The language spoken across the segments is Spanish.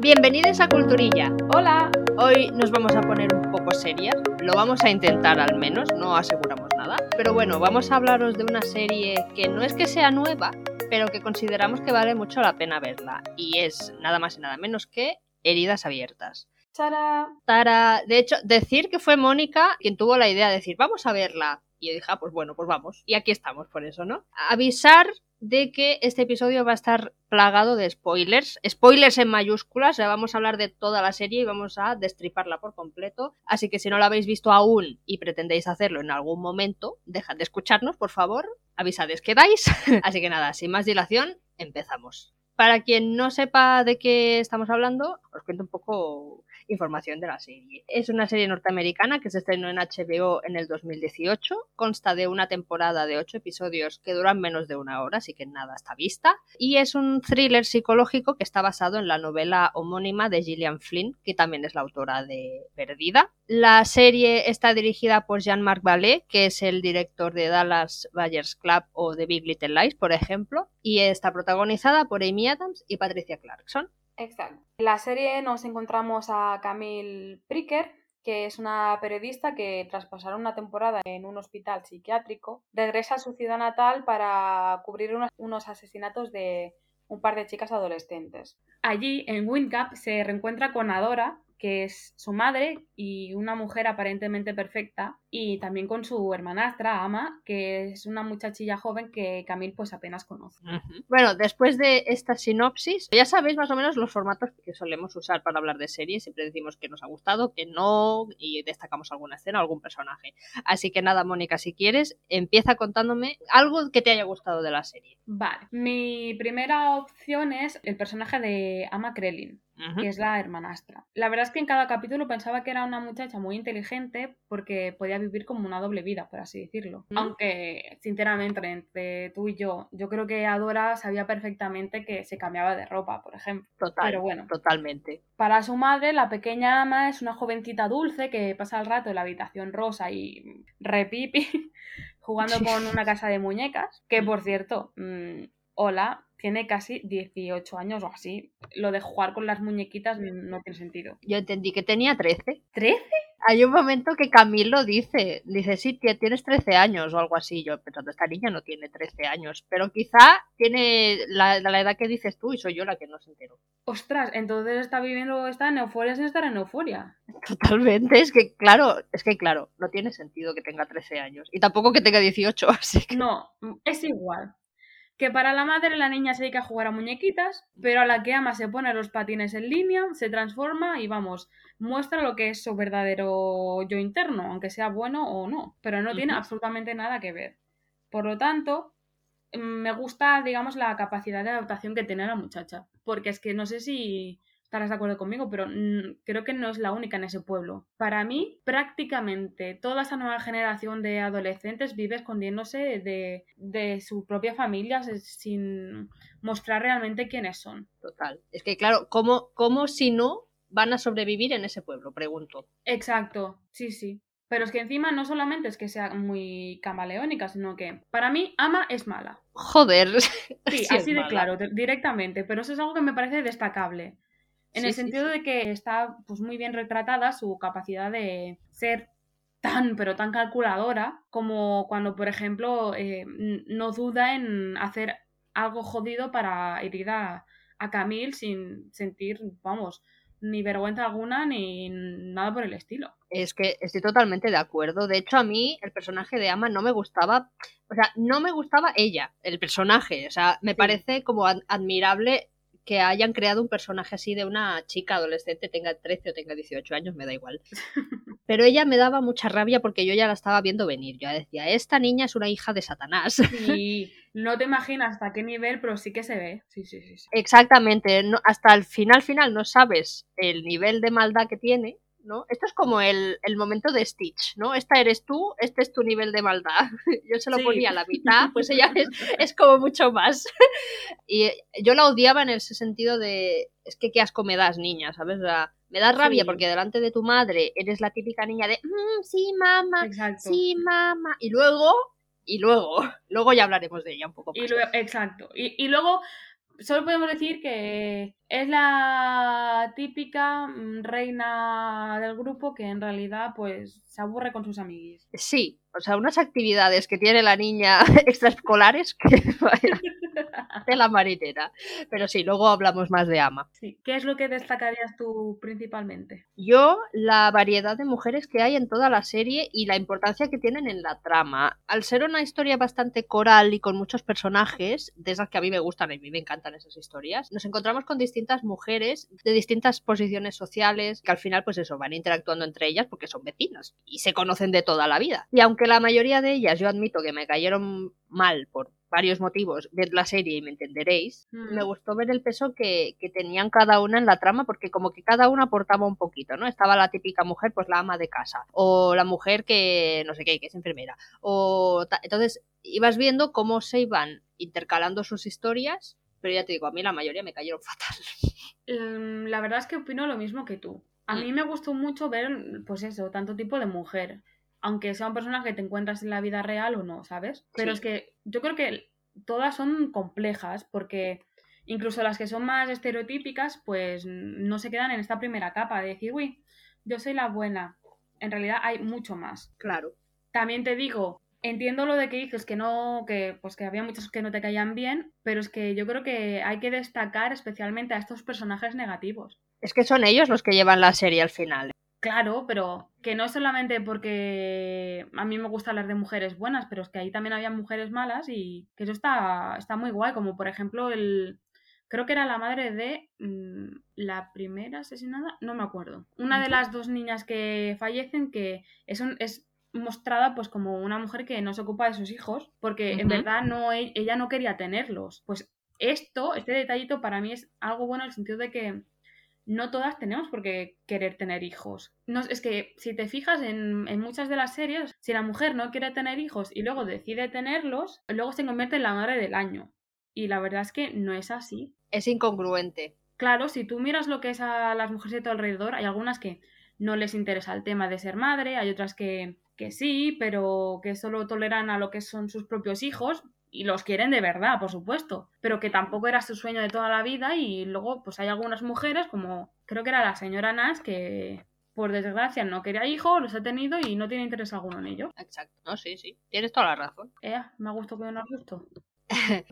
Bienvenidos a Culturilla. Hola. Hoy nos vamos a poner un poco serias. Lo vamos a intentar al menos, no aseguramos nada. Pero bueno, vamos a hablaros de una serie que no es que sea nueva, pero que consideramos que vale mucho la pena verla. Y es nada más y nada menos que Heridas Abiertas. Tara. Tara, de hecho, decir que fue Mónica quien tuvo la idea de decir, vamos a verla. Y yo dije, ah, pues bueno, pues vamos. Y aquí estamos por eso, ¿no? Avisar de que este episodio va a estar plagado de spoilers. Spoilers en mayúsculas, ya vamos a hablar de toda la serie y vamos a destriparla por completo. Así que si no la habéis visto aún y pretendéis hacerlo en algún momento, dejad de escucharnos, por favor. Avisades que dais. Así que nada, sin más dilación, empezamos. Para quien no sepa de qué estamos hablando, os cuento un poco información de la serie. Es una serie norteamericana que se estrenó en HBO en el 2018. Consta de una temporada de ocho episodios que duran menos de una hora, así que nada está vista. Y es un thriller psicológico que está basado en la novela homónima de Gillian Flynn, que también es la autora de Perdida. La serie está dirigida por Jean-Marc Vallée, que es el director de Dallas Buyers Club o de Big Little Lies, por ejemplo, y está protagonizada por Amy Adams y Patricia Clarkson. Exacto. En la serie nos encontramos a Camille Pricker, que es una periodista que tras pasar una temporada en un hospital psiquiátrico, regresa a su ciudad natal para cubrir unos, asesinatos de un par de chicas adolescentes. Allí, en Windgap, se reencuentra con Adora, que es su madre y una mujer aparentemente perfecta, y también con su hermanastra, Ama, que es una muchachilla joven que Camille pues apenas conoce. Bueno, después de esta sinopsis, ya sabéis más o menos los formatos que solemos usar para hablar de series. Siempre decimos que nos ha gustado, que no, y destacamos alguna escena o algún personaje. Así que nada, Mónica, si quieres, empieza contándome algo que te haya gustado de la serie. Vale, mi primera opción es el personaje de Ama Krellin que es la hermanastra. La verdad es que en cada capítulo pensaba que era una muchacha muy inteligente porque podía vivir como una doble vida, por así decirlo. Aunque, sinceramente, entre tú y yo, yo creo que Adora sabía perfectamente que se cambiaba de ropa, por ejemplo. Total, Pero bueno. totalmente. Para su madre, la pequeña ama es una jovencita dulce que pasa el rato en la habitación rosa y repipi jugando con una casa de muñecas. Que por cierto, mmm, hola, tiene casi 18 años o así. Lo de jugar con las muñequitas no tiene sentido. Yo entendí que tenía 13. ¿13? Hay un momento que Camilo lo dice, dice, sí, tienes 13 años o algo así. Yo pensando, esta niña no tiene 13 años, pero quizá tiene la, la edad que dices tú y soy yo la que no se entero. Ostras, entonces está viviendo, está en euforia sin estar en euforia. Totalmente, es que claro, es que claro, no tiene sentido que tenga 13 años y tampoco que tenga 18, así que... No, es igual que para la madre la niña se dedica a jugar a muñequitas, pero a la que ama se pone los patines en línea, se transforma y vamos, muestra lo que es su verdadero yo interno, aunque sea bueno o no, pero no tiene absolutamente nada que ver. Por lo tanto, mm, me gusta, digamos, la capacidad de adaptación que tiene la muchacha, porque es que no sé si estarás de acuerdo conmigo, pero creo que no es la única en ese pueblo. Para mí, prácticamente toda esa nueva generación de adolescentes vive escondiéndose de, de su propia familia sin mostrar realmente quiénes son. Total. Es que, claro, ¿cómo, cómo si no van a sobrevivir en ese pueblo? Pregunto. Exacto, sí, sí. Pero es que encima no solamente es que sea muy camaleónica, sino que para mí Ama es mala. Joder. Sí, así de claro, directamente. Pero eso es algo que me parece destacable. En el sentido de que está pues, muy bien retratada su capacidad de ser tan, pero tan calculadora como cuando, por ejemplo, eh, no duda en hacer algo jodido para herir a, a Camille sin sentir, vamos, ni vergüenza alguna ni nada por el estilo. Es que estoy totalmente de acuerdo. De hecho, a mí el personaje de Ama no me gustaba, o sea, no me gustaba ella, el personaje. O sea, me parece como admirable que hayan creado un personaje así de una chica adolescente, tenga 13 o tenga 18 años, me da igual. Pero ella me daba mucha rabia porque yo ya la estaba viendo venir. Yo decía, esta niña es una hija de Satanás. Y no te imaginas hasta qué nivel, pero sí que se ve. Sí, sí, sí. Exactamente. No, hasta el final, final, no sabes el nivel de maldad que tiene ¿no? Esto es como el, el, momento de Stitch, ¿no? Esta eres tú, este es tu nivel de maldad. Yo se lo ponía a la mitad, pues ella es, es, como mucho más. Y yo la odiaba en ese sentido de, es que qué asco me das, niña, ¿sabes? O sea, me da rabia sí. porque delante de tu madre eres la típica niña de, mmm, sí, mamá, exacto. sí, mamá. Y luego, y luego, luego ya hablaremos de ella un poco más. Y luego, exacto. Y, y luego solo podemos decir que es la típica mm, reina del grupo que en realidad pues se aburre con sus amiguis. Sí, o sea, unas actividades que tiene la niña extraescolares que de la marinera. Pero sí, luego hablamos más de Ama. Sí. ¿Qué es lo que destacarías tú principalmente? Yo, la variedad de mujeres que hay en toda la serie y la importancia que tienen en la trama. Al ser una historia bastante coral y con muchos personajes, de esas que a mí me gustan y a mí me encantan esas historias, nos encontramos con distintas mujeres de distintas posiciones sociales que al final, pues eso, van interactuando entre ellas porque son vecinas y se conocen de toda la vida. Y aunque la mayoría de ellas yo admito que me cayeron mal por varios motivos, ved la serie y me entenderéis, Mm. me gustó ver el peso que, que tenían cada una en la trama, porque como que cada una aportaba un poquito, ¿no? Estaba la típica mujer, pues la ama de casa, o la mujer que no sé qué, que es enfermera, o entonces ibas viendo cómo se iban intercalando sus historias, pero ya te digo, a mí la mayoría me cayeron fatal. Mm, La verdad es que opino lo mismo que tú. A Mm. mí me gustó mucho ver, pues eso, tanto tipo de mujer. Aunque sea un personaje que te encuentras en la vida real o no, ¿sabes? Pero Sí. es que yo creo que todas son complejas porque incluso las que son más estereotípicas, pues no se quedan en esta primera capa de decir, uy, yo soy la buena. En realidad hay mucho más. Claro. También te digo, entiendo lo de que dices que no, que pues que había muchos que no te caían bien, pero es que yo creo que hay que destacar especialmente a estos personajes negativos. Es que son ellos los que llevan la serie al final. Claro, pero que no es solamente porque a mí me gusta hablar de mujeres buenas, pero es que ahí también había mujeres malas y que eso está, está muy guay, como por ejemplo el... Creo que era la madre de mm, la primera asesinada, no me acuerdo. Una de las dos niñas que fallecen que es, un- es mostrada pues como una mujer que no se ocupa de sus hijos porque en verdad no ella no quería tenerlos. Pues esto, este detallito para mí es algo bueno en el sentido de que no todas tenemos por qué querer tener hijos. No, es que si te fijas en, en muchas de las series, si la mujer no quiere tener hijos y luego decide tenerlos, luego se convierte en la madre del año. Y la verdad es que no es así. Es incongruente. Claro, si tú miras lo que es a las mujeres de tu alrededor, hay algunas que no les interesa el tema de ser madre, hay otras que, que sí, pero que solo toleran a lo que son sus propios hijos y los quieren de verdad, por supuesto, pero que tampoco era su sueño de toda la vida y luego pues hay algunas mujeres como creo que era la señora Nash que por desgracia no quería hijos, los ha tenido y no tiene interés alguno en ello. Exacto. No, sí, sí. Tienes toda la razón. Eh, me gustó que no nos gustó.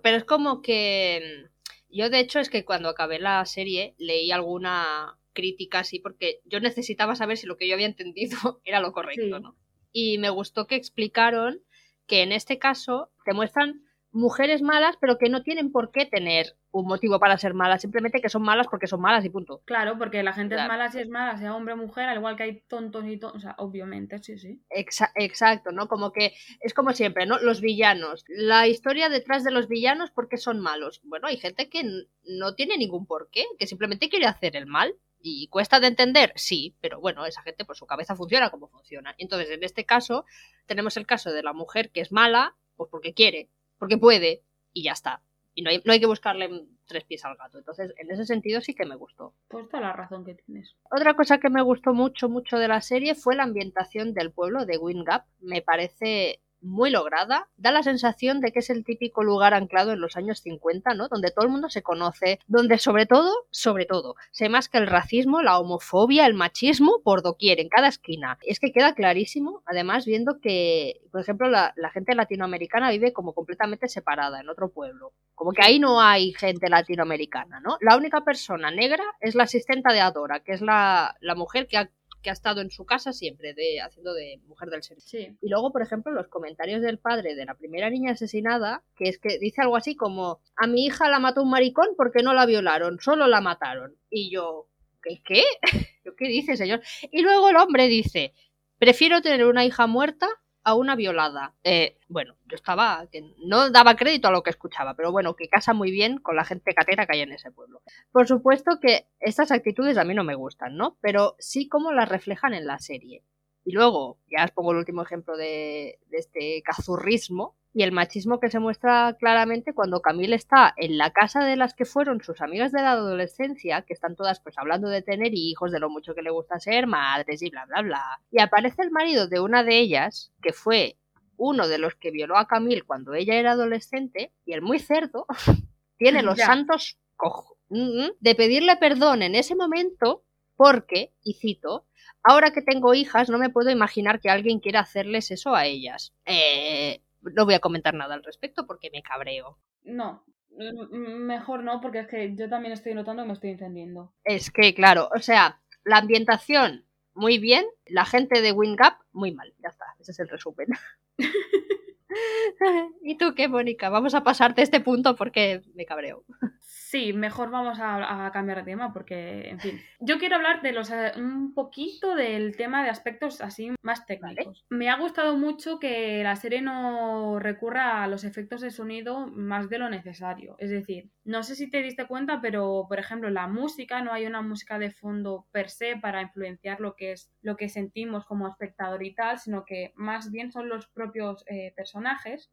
Pero es como que mm, yo de hecho es que cuando acabé la serie leí alguna crítica así porque yo necesitaba saber si lo que yo había entendido era lo correcto, Sí. ¿no? Y me gustó que explicaron que en este caso te muestran mujeres malas pero que no tienen por qué tener un motivo para ser malas, simplemente que son malas porque son malas y punto. Claro, porque la gente Claro. es mala si es mala, sea hombre o mujer, al igual que hay tontos y tontos, o sea, obviamente, sí, sí. Exa- exacto, ¿no? Como que es como siempre, ¿no? Los villanos. La historia detrás de los villanos, ¿por qué son malos? Bueno, hay gente que no tiene ningún porqué, que simplemente quiere hacer el mal. Y cuesta de entender, sí, pero bueno, esa gente, pues su cabeza funciona como funciona. Entonces, en este caso, tenemos el caso de la mujer que es mala, pues porque quiere, porque puede, y ya está. Y no hay, no hay que buscarle tres pies al gato. Entonces, en ese sentido sí que me gustó. Pues toda la razón que tienes. Otra cosa que me gustó mucho, mucho de la serie fue la ambientación del pueblo de Wingap. Me parece muy lograda. Da la sensación de que es el típico lugar anclado en los años 50, ¿no? Donde todo el mundo se conoce, donde sobre todo, sobre todo, se masca el racismo, la homofobia, el machismo por doquier, en cada esquina. Es que queda clarísimo, además, viendo que, por ejemplo, la, la gente latinoamericana vive como completamente separada en otro pueblo. Como que ahí no hay gente latinoamericana, ¿no? La única persona negra es la asistenta de Adora, que es la, la mujer que ha, que ha estado en su casa siempre, de, haciendo de mujer del servicio. Sí. Y luego, por ejemplo, los comentarios del padre de la primera niña asesinada, que es que dice algo así como, a mi hija la mató un maricón porque no la violaron, solo la mataron. Y yo, ¿qué? ¿Qué? ¿Yo qué dice, señor? Y luego el hombre dice, prefiero tener una hija muerta a una violada. Eh, bueno, yo estaba, que no daba crédito a lo que escuchaba, pero bueno, que casa muy bien con la gente catera que hay en ese pueblo. Por supuesto que estas actitudes a mí no me gustan, ¿no? Pero sí como las reflejan en la serie. Y luego, ya os pongo el último ejemplo de, de este cazurrismo y el machismo que se muestra claramente cuando Camille está en la casa de las que fueron sus amigas de la adolescencia, que están todas pues hablando de tener hijos, de lo mucho que le gusta ser madres y bla bla bla. Y aparece el marido de una de ellas, que fue uno de los que violó a Camille cuando ella era adolescente, y el muy cerdo tiene los Ya. santos cojo, de pedirle perdón en ese momento porque, y cito, ahora que tengo hijas no me puedo imaginar que alguien quiera hacerles eso a ellas. Eh, no voy a comentar nada al respecto porque me cabreo. No, mejor no, porque es que yo también estoy notando que me estoy encendiendo. Es que, claro, o sea, la ambientación muy bien, la gente de Wingap muy mal. Ya está, ese es el resumen. ¿Y tú qué, Mónica? Vamos a pasarte este punto porque me cabreo. Sí, mejor vamos a, cambiar de tema porque, en fin. Yo quiero hablar de los eh, un poquito del tema de aspectos así más técnicos. Me ha gustado mucho que la serie no recurra a los efectos de sonido más de lo necesario. Es decir, no sé si te diste cuenta, pero por ejemplo, la música, no hay una música de fondo per se para influenciar lo que es lo que sentimos como espectador y tal, sino que más bien son los propios eh, personajes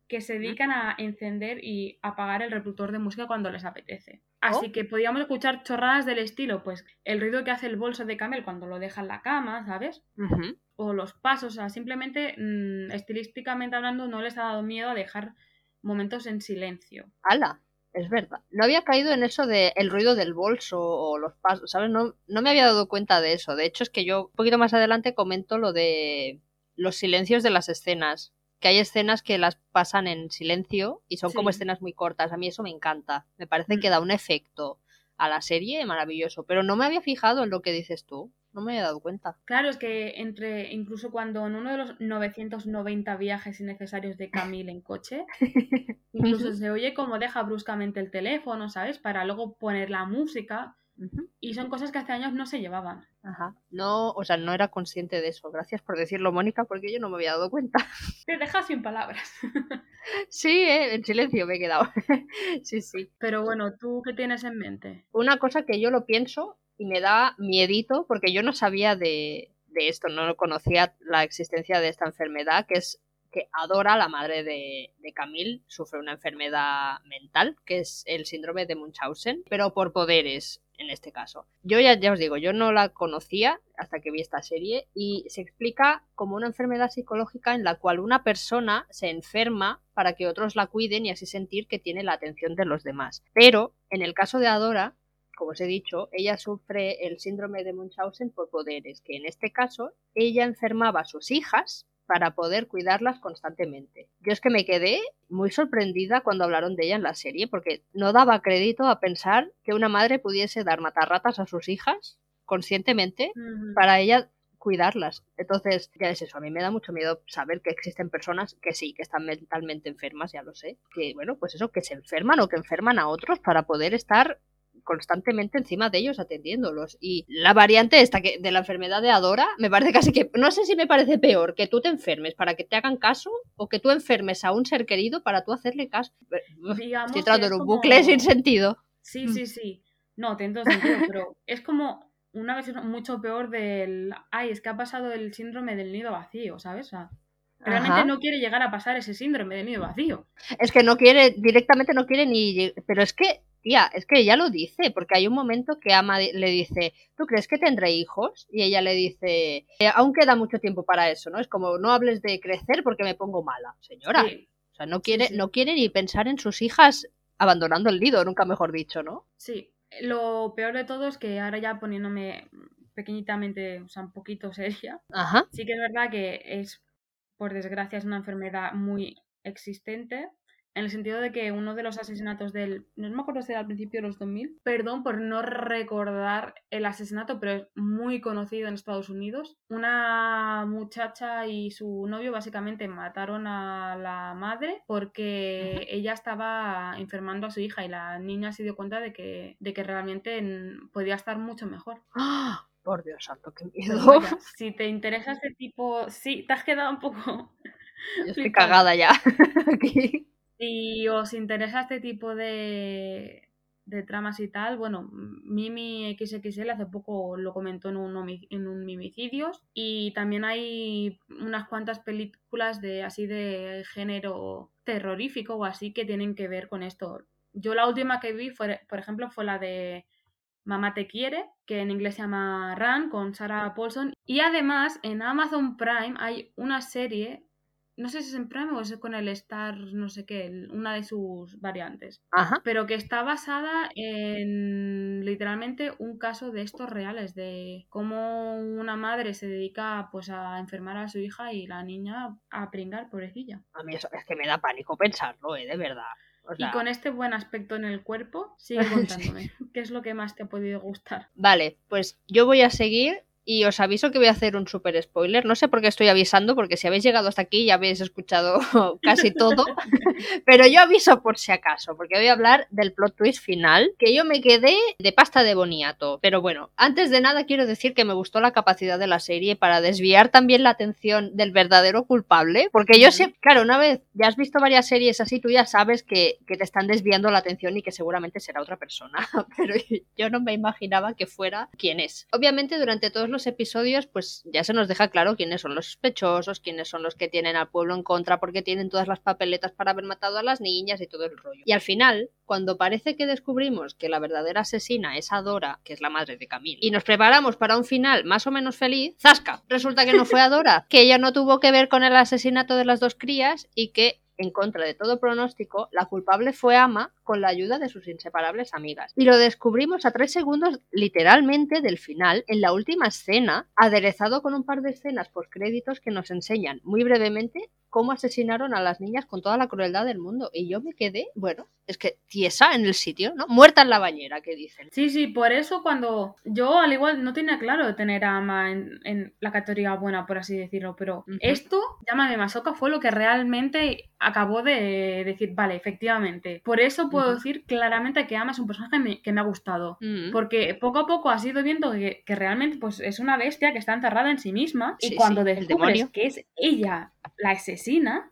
que se dedican a encender y apagar el reproductor de música cuando les apetece. Así oh. que podíamos escuchar chorradas del estilo, pues el ruido que hace el bolso de Camel cuando lo deja en la cama, ¿sabes? O los pasos, o sea, simplemente mm, estilísticamente hablando no les ha dado miedo a dejar momentos en silencio. ¡Hala! Es verdad. No había caído en eso de el ruido del bolso o los pasos, ¿sabes? No, no me había dado cuenta de eso. De hecho, es que yo un poquito más adelante comento lo de los silencios de las escenas que hay escenas que las pasan en silencio y son como escenas muy cortas. A mí eso me encanta. Me parece que mm. da un efecto a la serie maravilloso. Pero no me había fijado en lo que dices tú. No me había dado cuenta. Claro, es que entre, incluso cuando en uno de los 990 viajes innecesarios de Camille en coche, incluso se oye como deja bruscamente el teléfono, ¿sabes? Para luego poner la música. Y son cosas que hace años no se llevaban. Ajá. No, o sea, no era consciente de eso. Gracias por decirlo, Mónica, porque yo no me había dado cuenta. Te dejas sin palabras. sí, ¿eh? en silencio me he quedado. sí, sí. Pero bueno, ¿tú qué tienes en mente? Una cosa que yo lo pienso y me da miedito, porque yo no sabía de, de esto, no conocía la existencia de esta enfermedad, que es que Adora, la madre de, de, Camille, sufre una enfermedad mental, que es el síndrome de Munchausen, pero por poderes en este caso. Yo ya, ya os digo, yo no la conocía hasta que vi esta serie y se explica como una enfermedad psicológica en la cual una persona se enferma para que otros la cuiden y así sentir que tiene la atención de los demás. Pero en el caso de Adora, como os he dicho, ella sufre el síndrome de Munchausen por poderes, que en este caso ella enfermaba a sus hijas para poder cuidarlas constantemente. Yo es que me quedé muy sorprendida cuando hablaron de ella en la serie, porque no daba crédito a pensar que una madre pudiese dar matarratas a sus hijas conscientemente para ella cuidarlas. Entonces, ya es eso, a mí me da mucho miedo saber que existen personas que sí, que están mentalmente enfermas, ya lo sé, que bueno, pues eso, que se enferman o que enferman a otros para poder estar constantemente encima de ellos atendiéndolos. Y la variante esta que de la enfermedad de Adora me parece casi que, no sé si me parece peor que tú te enfermes para que te hagan caso o que tú enfermes a un ser querido para tú hacerle caso. Estoy entrando en un bucle sin sentido. Sí, sí, sí. No, te sentido, pero es como una vez mucho peor del, ay, es que ha pasado el síndrome del nido vacío, ¿sabes? realmente no quiere llegar a pasar ese síndrome del nido vacío. Es que no quiere, directamente no quiere ni, pero es que tía, es que ella lo dice, porque hay un momento que Ama le dice, ¿tú crees que tendré hijos? Y ella le dice, eh, aún queda mucho tiempo para eso, ¿no? Es como, no hables de crecer porque me pongo mala, señora. O sea, no quiere, no quiere ni pensar en sus hijas abandonando el nido, nunca mejor dicho, ¿no? Sí, lo peor de todo es que ahora ya poniéndome pequeñitamente, o sea, un poquito seria, Ajá. sí que es verdad que es, por desgracia, es una enfermedad muy existente en el sentido de que uno de los asesinatos del, no me acuerdo si era al principio de los 2000, perdón por no recordar el asesinato, pero es muy conocido en Estados Unidos. Una muchacha y su novio básicamente mataron a la madre porque ella estaba enfermando a su hija y la niña se dio cuenta de que, de que realmente podía estar mucho mejor. ¡Ah! Por Dios santo, qué miedo. si te interesa ese tipo, sí, te has quedado un poco... Yo estoy cagada ya aquí. Si os interesa este tipo de, de tramas y tal, bueno, Mimi XXL hace poco lo comentó en un, en un Mimicidios y también hay unas cuantas películas de así de género terrorífico o así que tienen que ver con esto. Yo la última que vi, fue, por ejemplo, fue la de Mamá te quiere, que en inglés se llama Run, con Sarah Paulson. Y además en Amazon Prime hay una serie no sé si es en Prime o es con el Star, no sé qué, una de sus variantes. Ajá. Pero que está basada en literalmente un caso de estos reales, de cómo una madre se dedica pues a enfermar a su hija y la niña a pringar, pobrecilla. A mí eso es que me da pánico pensarlo, ¿eh? De verdad. O sea, Y con este buen aspecto en el cuerpo, sigue contándome. ¿Qué es lo que más te ha podido gustar? Vale, pues yo voy a seguir y os aviso que voy a hacer un super spoiler. No sé por qué estoy avisando, porque si habéis llegado hasta aquí ya habéis escuchado casi todo. Pero yo aviso por si acaso, porque voy a hablar del plot twist final, que yo me quedé de pasta de boniato. Pero bueno, antes de nada quiero decir que me gustó la capacidad de la serie para desviar también la atención del verdadero culpable, porque yo sé, claro, una vez ya has visto varias series así, tú ya sabes que, que te están desviando la atención y que seguramente será otra persona, pero yo no me imaginaba que fuera quien es. Obviamente durante todos los episodios pues ya se nos deja claro quiénes son los sospechosos, quiénes son los que tienen al pueblo en contra porque tienen todas las papeletas para haber matado a las niñas y todo el rollo. Y al final, cuando parece que descubrimos que la verdadera asesina es Adora, que es la madre de Camille, y nos preparamos para un final más o menos feliz, ¡zasca! Resulta que no fue Adora, que ella no tuvo que ver con el asesinato de las dos crías y que en contra de todo pronóstico, la culpable fue Ama con la ayuda de sus inseparables amigas. Y lo descubrimos a tres segundos literalmente del final, en la última escena, aderezado con un par de escenas por créditos que nos enseñan muy brevemente cómo asesinaron a las niñas con toda la crueldad del mundo. Y yo me quedé, bueno, es que tiesa en el sitio, ¿no? Muerta en la bañera, que dicen. Sí, sí, por eso cuando yo al igual no tenía claro de tener a Ama en, en la categoría buena, por así decirlo, pero esto, llámame Masoka, fue lo que realmente acabó de decir, vale, efectivamente. Por eso puedo decir claramente que Ama es un personaje me- que me ha gustado. Mm. Porque poco a poco has ido viendo que, que realmente pues, es una bestia que está encerrada en sí misma. Sí, y cuando sí, el descubres que es ella la asesina.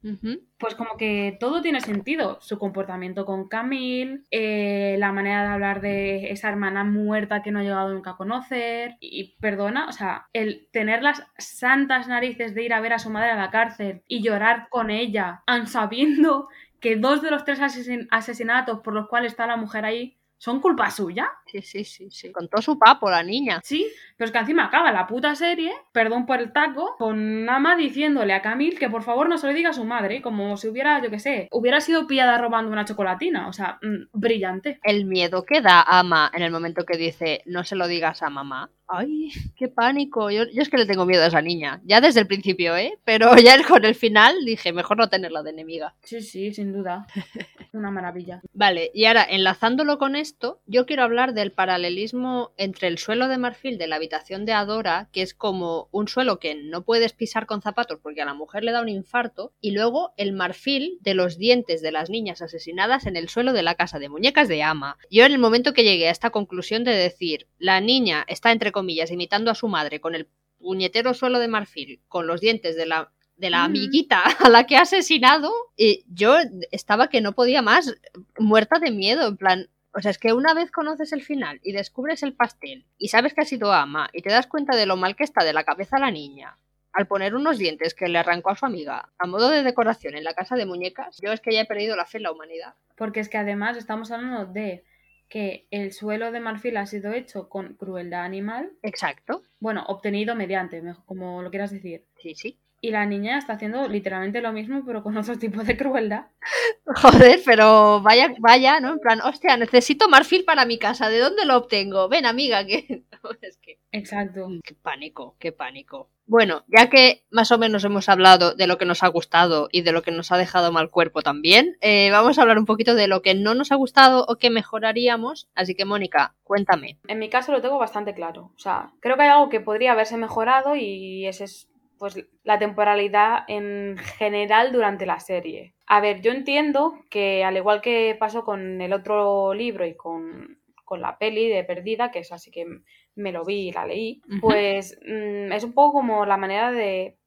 Pues como que todo tiene sentido. Su comportamiento con Camille, eh, la manera de hablar de esa hermana muerta que no ha llegado nunca a conocer. Y perdona, o sea, el tener las santas narices de ir a ver a su madre a la cárcel y llorar con ella, aun sabiendo que dos de los tres asesin- asesinatos por los cuales está la mujer ahí son culpa suya. Sí, sí, sí, sí. Contó su papo la niña. Sí, pero es que encima acaba la puta serie, perdón por el taco, con Nama diciéndole a Camille que por favor no se lo diga a su madre, como si hubiera, yo qué sé, hubiera sido pillada robando una chocolatina. O sea, mm, brillante. el miedo que da Ama en el momento que dice no se lo digas a mamá. Ay, qué pánico. Yo, yo es que le tengo miedo a esa niña. Ya desde el principio, ¿eh? Pero ya con el final dije, mejor no tenerla de enemiga. Sí, sí, sin duda. Una maravilla. Vale, y ahora, enlazándolo con esto, yo quiero hablar del paralelismo entre el suelo de marfil de la habitación de Adora, que es como un suelo que no puedes pisar con zapatos porque a la mujer le da un infarto, y luego el marfil de los dientes de las niñas asesinadas en el suelo de la casa de muñecas de Ama. Yo en el momento que llegué a esta conclusión de decir, la niña está entre comillas imitando a su madre con el puñetero suelo de marfil, con los dientes de la de la Mm. amiguita a la que ha asesinado, y yo estaba que no podía más, muerta de miedo, en plan, o sea, es que una vez conoces el final y descubres el pastel y sabes que ha sido ama y te das cuenta de lo mal que está de la cabeza la niña, al poner unos dientes que le arrancó a su amiga a modo de decoración en la casa de muñecas, yo es que ya he perdido la fe en la humanidad. Porque es que además estamos hablando de que el suelo de marfil ha sido hecho con crueldad animal, Exacto, bueno, obtenido mediante, como lo quieras decir. sí, sí. Y la niña está haciendo literalmente lo mismo, pero con otro tipo de crueldad. Joder, pero vaya, vaya, ¿no? En plan, hostia, necesito marfil para mi casa, ¿de dónde lo obtengo? Ven, amiga, que... es que... Exacto. Qué pánico, qué pánico. Bueno, ya que más o menos hemos hablado de lo que nos ha gustado y de lo que nos ha dejado mal cuerpo también, eh, vamos a hablar un poquito de lo que no nos ha gustado o que mejoraríamos. Así que, Mónica, cuéntame. En mi caso lo tengo bastante claro. O sea, creo que hay algo que podría haberse mejorado y ese es pues la temporalidad en general durante la serie. A ver, yo entiendo que al igual que pasó con el otro libro y con, con la peli de Perdida, que es así que me lo vi y la leí, pues mm, es un poco como la manera de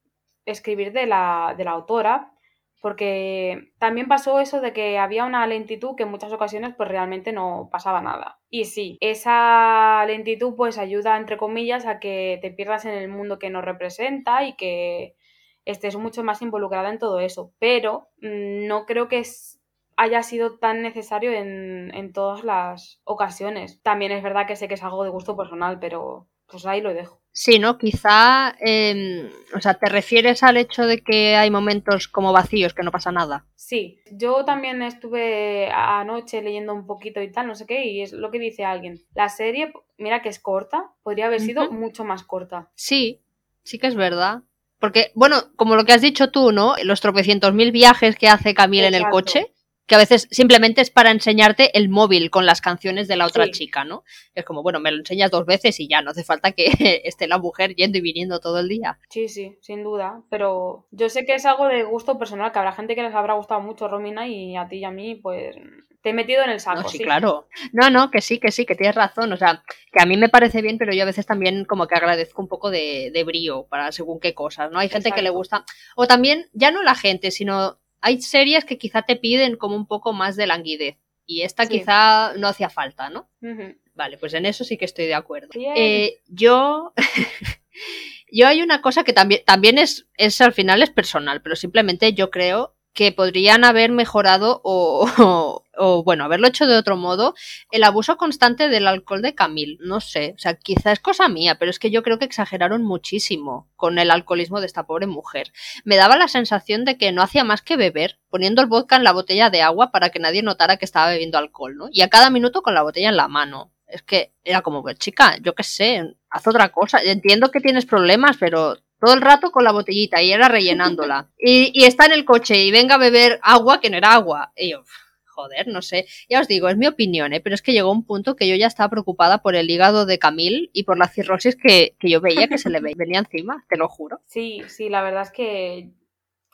escribir de la, de la autora, porque también pasó eso de que había una lentitud que en muchas ocasiones pues realmente no pasaba nada. Y sí, esa lentitud pues ayuda entre comillas a que te pierdas en el mundo que nos representa y que estés mucho más involucrada en todo eso, pero mm, no creo que haya sido tan necesario en, en todas las ocasiones. También es verdad que sé que es algo de gusto personal, pero pues ahí lo dejo. Sí, ¿no? Quizá, em, o sea, ¿te refieres al hecho de que hay momentos como vacíos, que no pasa nada? Sí, yo también estuve anoche leyendo un poquito y tal, no sé qué, y es lo que dice alguien. La serie, mira que es corta, podría haber sido mucho más corta. Sí, sí que es verdad. Porque, bueno, como lo que has dicho tú, ¿no? Los tropecientos mil viajes que hace Camille en el coche, que a veces simplemente es para enseñarte el móvil con las canciones de la otra chica, ¿no? Es como, bueno, me lo enseñas dos veces y ya, no hace falta que esté la mujer yendo y viniendo todo el día. Sí, sí, sin duda, pero yo sé que es algo de gusto personal, que habrá gente que les habrá gustado mucho Romina y a ti y a mí, pues te he metido en el saco. sí, claro. No, no, que sí, que sí, que tienes razón. O sea, que a mí me parece bien, pero yo a veces también como que agradezco un poco de, de brío para según qué cosas, ¿no? Hay gente que le gusta. O también, ya no la gente, sino hay series que quizá te piden como un poco más de languidez. Y esta quizá no hacía falta, ¿no? Vale, pues en eso sí que estoy de acuerdo. Eh, yo. yo hay una cosa que también, también es, es al final es personal, pero simplemente yo creo que podrían haber mejorado o, o, bueno, haberlo hecho de otro modo, el abuso constante del alcohol de Camille. No sé, o sea, quizá es cosa mía, pero es que yo creo que exageraron muchísimo con el alcoholismo de esta pobre mujer. Me daba la sensación de que no hacía más que beber, poniendo el vodka en la botella de agua para que nadie notara que estaba bebiendo alcohol, ¿no? Y a cada minuto con la botella en la mano. Es que era como, pues, chica, yo qué sé, haz otra cosa. Entiendo que tienes problemas, pero todo el rato con la botellita y era rellenándola. Y, está en el coche y venga a beber agua que no era agua. Y yo, joder, no sé. Ya os digo, es mi opinión, ¿eh? pero es que llegó un punto que yo ya estaba preocupada por el hígado de Camille y por la cirrosis que, que yo veía que se le venía encima, te lo juro. Sí, sí, la verdad es que,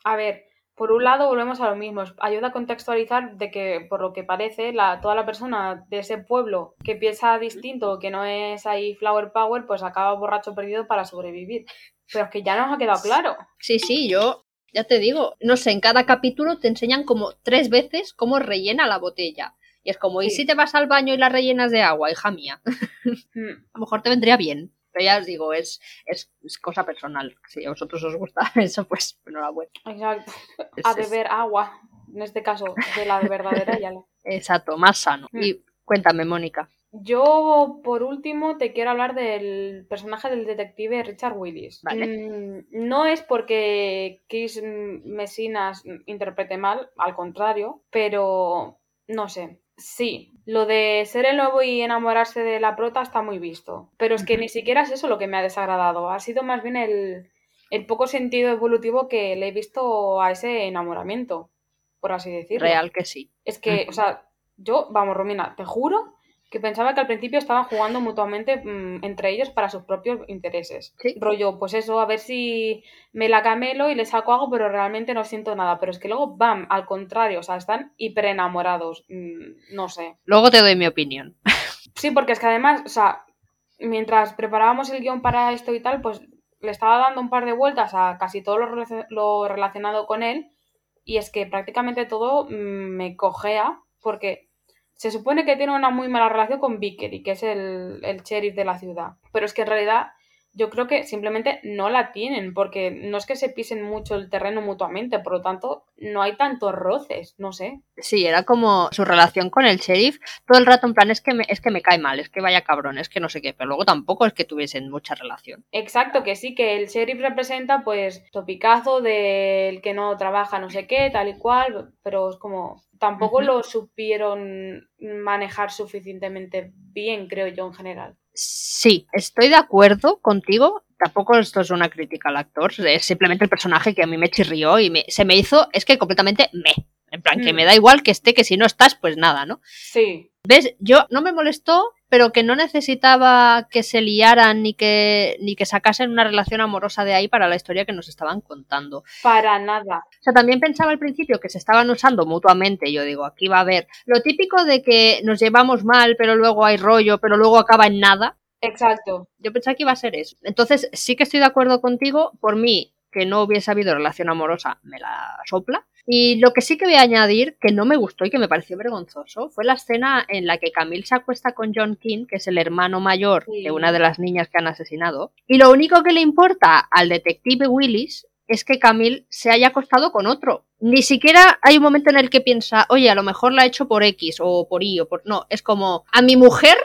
a ver, por un lado volvemos a lo mismo, ayuda a contextualizar de que por lo que parece la, toda la persona de ese pueblo que piensa distinto, que no es ahí flower power, pues acaba borracho perdido para sobrevivir. Pero es que ya nos ha quedado claro. Sí, sí, yo ya te digo, no sé, en cada capítulo te enseñan como tres veces cómo rellena la botella. Y es como, ¿y si te vas al baño y la rellenas de agua, hija mía? Hmm. a lo mejor te vendría bien. Pero ya os digo, es, es, cosa personal. Si a vosotros os gusta eso, pues enhorabuena. Exacto. A beber agua, en este caso, de la verdadera ya. Exacto, más sano. Hmm. Y cuéntame, Mónica. Yo, por último, te quiero hablar del personaje del detective Richard Willis. Mm, no es porque Chris Messinas interprete mal, al contrario, pero no sé. Sí, lo de ser el nuevo y enamorarse de la prota está muy visto. Pero es que ni siquiera es eso lo que me ha desagradado. Ha sido más bien el, el poco sentido evolutivo que le he visto a ese enamoramiento, por así decirlo. Real que sí. Es que, o sea, yo, vamos, Romina, te juro que pensaba que al principio estaban jugando mutuamente mm, entre ellos para sus propios intereses. Rollo, pues eso, a ver si me la camelo y le saco algo, pero realmente no siento nada. Pero es que luego, bam, al contrario, o sea, están hiper enamorados. Mm, no sé. Luego te doy mi opinión. Sí, porque es que además, o sea, mientras preparábamos el guion para esto y tal, pues le estaba dando un par de vueltas a casi todo lo, relacionado con él. Y es que prácticamente todo mm, me cojea porque se supone que tiene una muy mala relación con Vickery, que es el, el sheriff de la ciudad. Pero es que en realidad yo creo que simplemente no la tienen, porque no es que se pisen mucho el terreno mutuamente, por lo tanto, no hay tantos roces, no sé. Sí, era como su relación con el sheriff, todo el rato en plan, es que me, es que me cae mal, es que vaya cabrón, es que no sé qué, pero luego tampoco es que tuviesen mucha relación. Exacto, que sí, que el sheriff representa pues topicazo del que no trabaja no sé qué, tal y cual, pero es como, tampoco lo supieron manejar suficientemente bien, creo yo, en general. Sí, estoy de acuerdo contigo. Tampoco esto es una crítica al actor, es simplemente el personaje que a mí me chirrió y me, se me hizo, es que completamente me. En plan, que mm. me da igual que esté, que si no estás, pues nada, ¿no? Sí. ¿Ves? Yo no me molestó, pero que no necesitaba que se liaran ni que, ni que sacasen una relación amorosa de ahí para la historia que nos estaban contando. Para nada. O sea, también pensaba al principio que se estaban usando mutuamente. Yo digo, aquí va a haber lo típico de que nos llevamos mal, pero luego hay rollo, pero luego acaba en nada. Exacto. Yo pensaba que iba a ser eso. Entonces, sí que estoy de acuerdo contigo. Por mí, que no hubiese habido relación amorosa, me la sopla. Y lo que sí que voy a añadir, que no me gustó y que me pareció vergonzoso, fue la escena en la que Camille se acuesta con John King, que es el hermano mayor de una de las niñas que han asesinado, y lo único que le importa al detective Willis es que Camille se haya acostado con otro. Ni siquiera hay un momento en el que piensa, oye, a lo mejor la ha hecho por X o por Y o por... No, es como, a mi mujer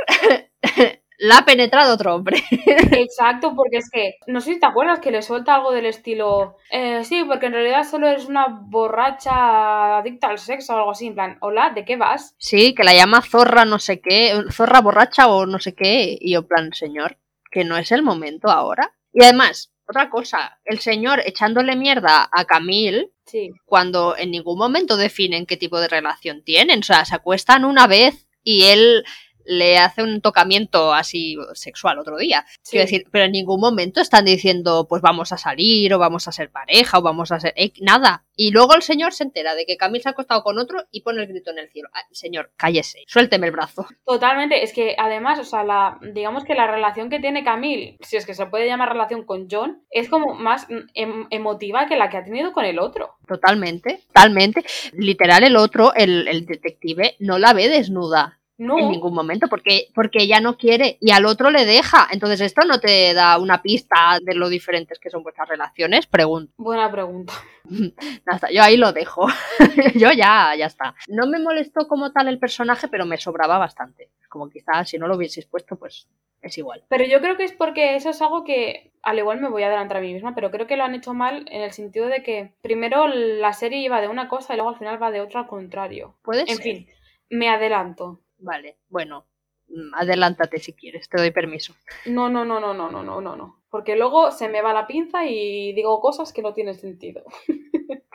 la ha penetrado otro hombre. Exacto, porque es que, no sé si te acuerdas que le suelta algo del estilo, eh, sí, porque en realidad solo eres una borracha adicta al sexo o algo así, en plan, hola, ¿de qué vas? Sí, que la llama zorra no sé qué, zorra borracha o no sé qué, y yo plan, señor, que no es el momento ahora. Y además, otra cosa, el señor echándole mierda a Camille Sí. cuando en ningún momento definen qué tipo de relación tienen. O sea, se acuestan una vez y él le hace un tocamiento así sexual otro día. Sí. Quiero decir, pero en ningún momento están diciendo, pues vamos a salir, o vamos a ser pareja, o vamos a ser. eh, nada. Y luego el señor se entera de que Camille se ha acostado con otro y pone el grito en el cielo. Ah, señor, cállese, suélteme el brazo. Totalmente, es que además, o sea, la, digamos que la relación que tiene Camille, si es que se puede llamar relación con John, es como más em- emotiva que la que ha tenido con el otro. Totalmente, totalmente. Literal, el otro, el, el detective, no la ve desnuda. No, en ningún momento porque, porque ella no quiere y al otro le deja. Entonces esto no te da una pista de lo diferentes que son vuestras relaciones, pregunto. buena pregunta. Yo ahí lo dejo. yo ya, ya está. No me molestó como tal el personaje, pero me sobraba bastante. Como quizás si no lo hubieseis puesto, pues es igual. Pero yo creo que es porque eso es algo que, al igual me voy a adelantar a mí misma, pero creo que lo han hecho mal en el sentido de que primero la serie iba de una cosa y luego al final va de otra al contrario. ¿Puede En ser? fin, me adelanto. Vale, bueno, mm, adelántate si quieres, te doy permiso. No, no, no, no, no, no, no, no, no. Porque luego se me va la pinza y digo cosas que no tienen sentido.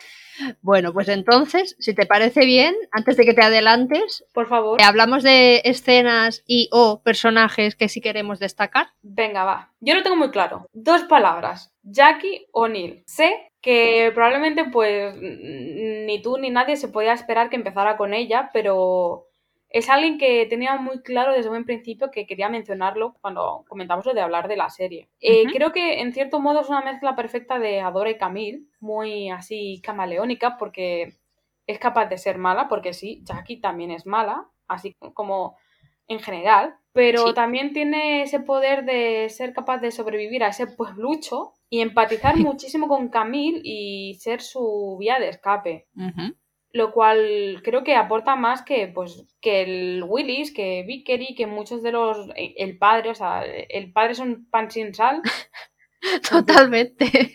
Bueno, pues entonces, si te parece bien, antes de que te adelantes, Por favor. eh, hablamos de escenas y o personajes que sí queremos destacar. Venga, va. Yo lo tengo muy claro. Dos palabras. Jackie O'Neill. Sé que probablemente pues ni tú ni nadie se podía esperar que empezara con ella, pero es alguien que tenía muy claro desde buen principio que quería mencionarlo cuando comentamos lo de hablar de la serie. Eh. Creo que en cierto modo es una mezcla perfecta de Adora y Camille, muy así camaleónica porque es capaz de ser mala, porque sí, Jackie también es mala, así como en general, pero Sí. también tiene ese poder de ser capaz de sobrevivir a ese pueblucho y empatizar muchísimo con Camille y ser su vía de escape. Lo cual creo que aporta más que, pues, que el Willis, que Vickery, que muchos de los. El padre, o sea, el padre es un pan sin sal. Totalmente.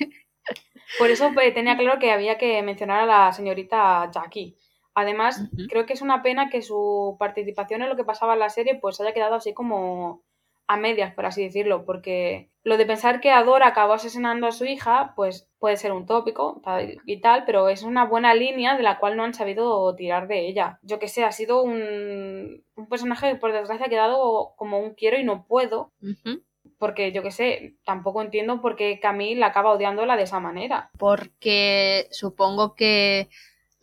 Por eso pues, tenía claro que había que mencionar a la señorita Jackie. Además, creo que es una pena que su participación en lo que pasaba en la serie pues haya quedado así como a medias, por así decirlo, porque lo de pensar que Adora acabó asesinando a su hija, pues puede ser un tópico y tal, pero es una buena línea de la cual no han sabido tirar de ella. Yo que sé, ha sido un, un personaje que por desgracia ha quedado como un quiero y no puedo, porque yo que sé, tampoco entiendo por qué Camille acaba odiándola de esa manera. Porque supongo que.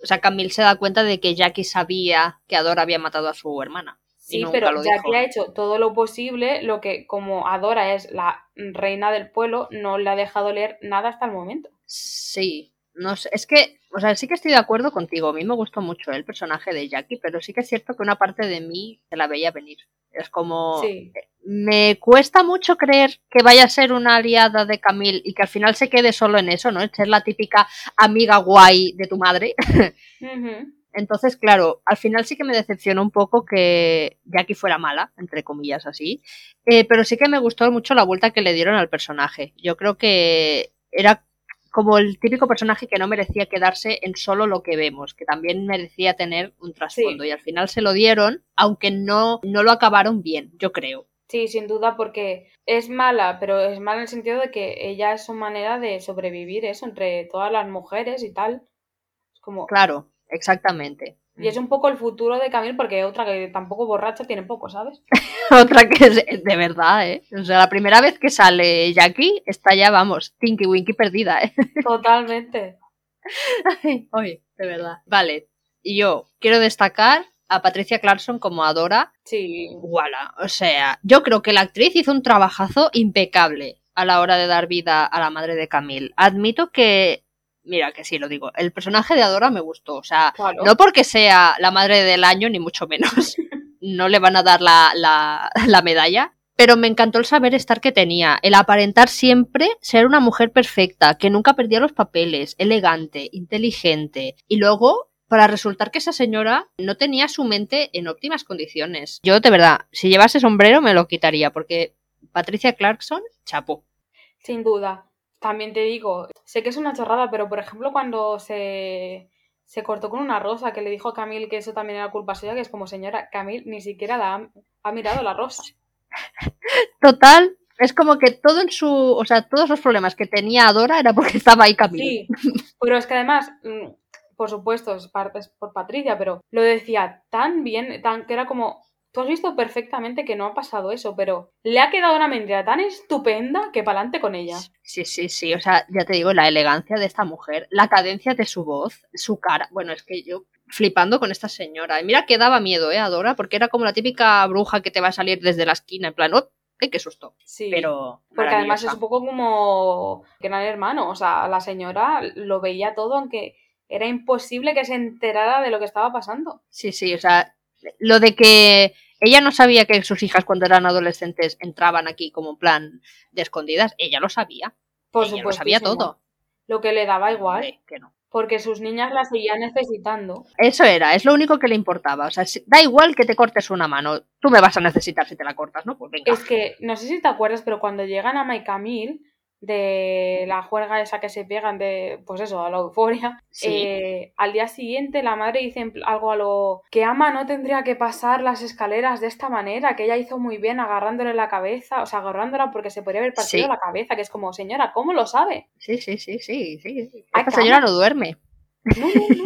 O sea, Camille se da cuenta de que Jackie sabía que Adora había matado a su hermana. Sí, pero lo dijo. ha hecho todo lo posible, lo que como Adora es la reina del pueblo, no le ha dejado leer nada hasta el momento. Sí, no sé, es que, o sea, sí que estoy de acuerdo contigo. A mí me gustó mucho el personaje de Jackie, pero sí que es cierto que una parte de mí se la veía venir. Es como. Sí, Me cuesta mucho creer que vaya a ser una aliada de Camille y que al final se quede solo en eso, ¿no? Ser la típica amiga guay de tu madre. Ujú. Entonces, claro, al final sí que me decepcionó un poco que Jackie fuera mala, entre comillas así. Eh, pero sí que me gustó mucho la vuelta que le dieron al personaje. Yo creo que era como el típico personaje que no merecía quedarse en solo lo que vemos, que también merecía tener un trasfondo. Sí. Y al final se lo dieron, aunque no, no lo acabaron bien, yo creo. Sí, sin duda, porque es mala, pero es mala en el sentido de que ella es su manera de sobrevivir eso entre todas las mujeres y tal. Es como... Claro, exactamente. Y es un poco el futuro de Camille, porque otra que tampoco borracha tiene poco, ¿sabes? Otra que es de verdad, ¿eh? O sea, la primera vez que sale Jackie está ya, vamos, Tinky Winky perdida, ¿eh? Totalmente. Oye, de verdad. Vale, y yo quiero destacar a Patricia Clarkson como Adora Sí. Walla. O sea, yo creo que la actriz hizo un trabajazo impecable a la hora de dar vida a la madre de Camille. Admito que, mira, que sí lo digo, el personaje de Adora me gustó. O sea, Claro. no porque sea la madre del año, ni mucho menos. No le van a dar la, la, la medalla. Pero me encantó el saber estar que tenía, el aparentar siempre ser una mujer perfecta, que nunca perdía los papeles, elegante, inteligente. Y luego para resultar que esa señora no tenía su mente en óptimas condiciones. Yo, de verdad, si llevase sombrero me lo quitaría, porque Patricia Clarkson, chapo. Sin duda. También te digo, sé que es una chorrada, pero por ejemplo cuando se, se cortó con una rosa, que le dijo a Camille que eso también era culpa suya, que es como señora, Camille ni siquiera la ha, ha mirado la rosa. Total, es como que todo en su, o sea, todos los problemas que tenía Dora era porque estaba ahí Camille. Sí, pero es que además, mm, por supuesto, es por Patricia, pero lo decía tan bien, tan que era como, tú has visto perfectamente que no ha pasado eso, pero le ha quedado una mentira tan estupenda que pa'lante con ella. Sí, sí, sí, o sea, ya te digo, la elegancia de esta mujer, la cadencia de su voz, su cara, bueno, es que yo flipando con esta señora. Y mira que daba miedo, ¿eh, a Dora? Porque era como la típica bruja que te va a salir desde la esquina, en plan, ¡oh! ¡Ay, qué susto! Sí, Pero porque además es un poco como que era el hermano, o sea, la señora lo veía todo, aunque era imposible que se enterara de lo que estaba pasando. Sí, sí, o sea, lo de que ella no sabía que sus hijas cuando eran adolescentes entraban aquí como en plan de escondidas, ella lo sabía. Por ella lo sabía todo. Lo que le daba igual, Hombre, que no. porque sus niñas la seguían necesitando. Eso era, es lo único que le importaba. O sea, da igual que te cortes una mano, tú me vas a necesitar si te la cortas, ¿no? Pues venga. Es que, no sé si te acuerdas, pero cuando llegan a My Camille, de la juerga esa que se pegan de, pues eso, a la euforia, Sí. eh, al día siguiente la madre dice algo a lo que Ama no tendría que pasar las escaleras de esta manera, que ella hizo muy bien agarrándole la cabeza, o sea, agarrándola porque se podría haber partido Sí. la cabeza, que es como, señora, ¿cómo lo sabe? Sí, sí, sí, sí, sí. Esta señora no duerme. No, no, no,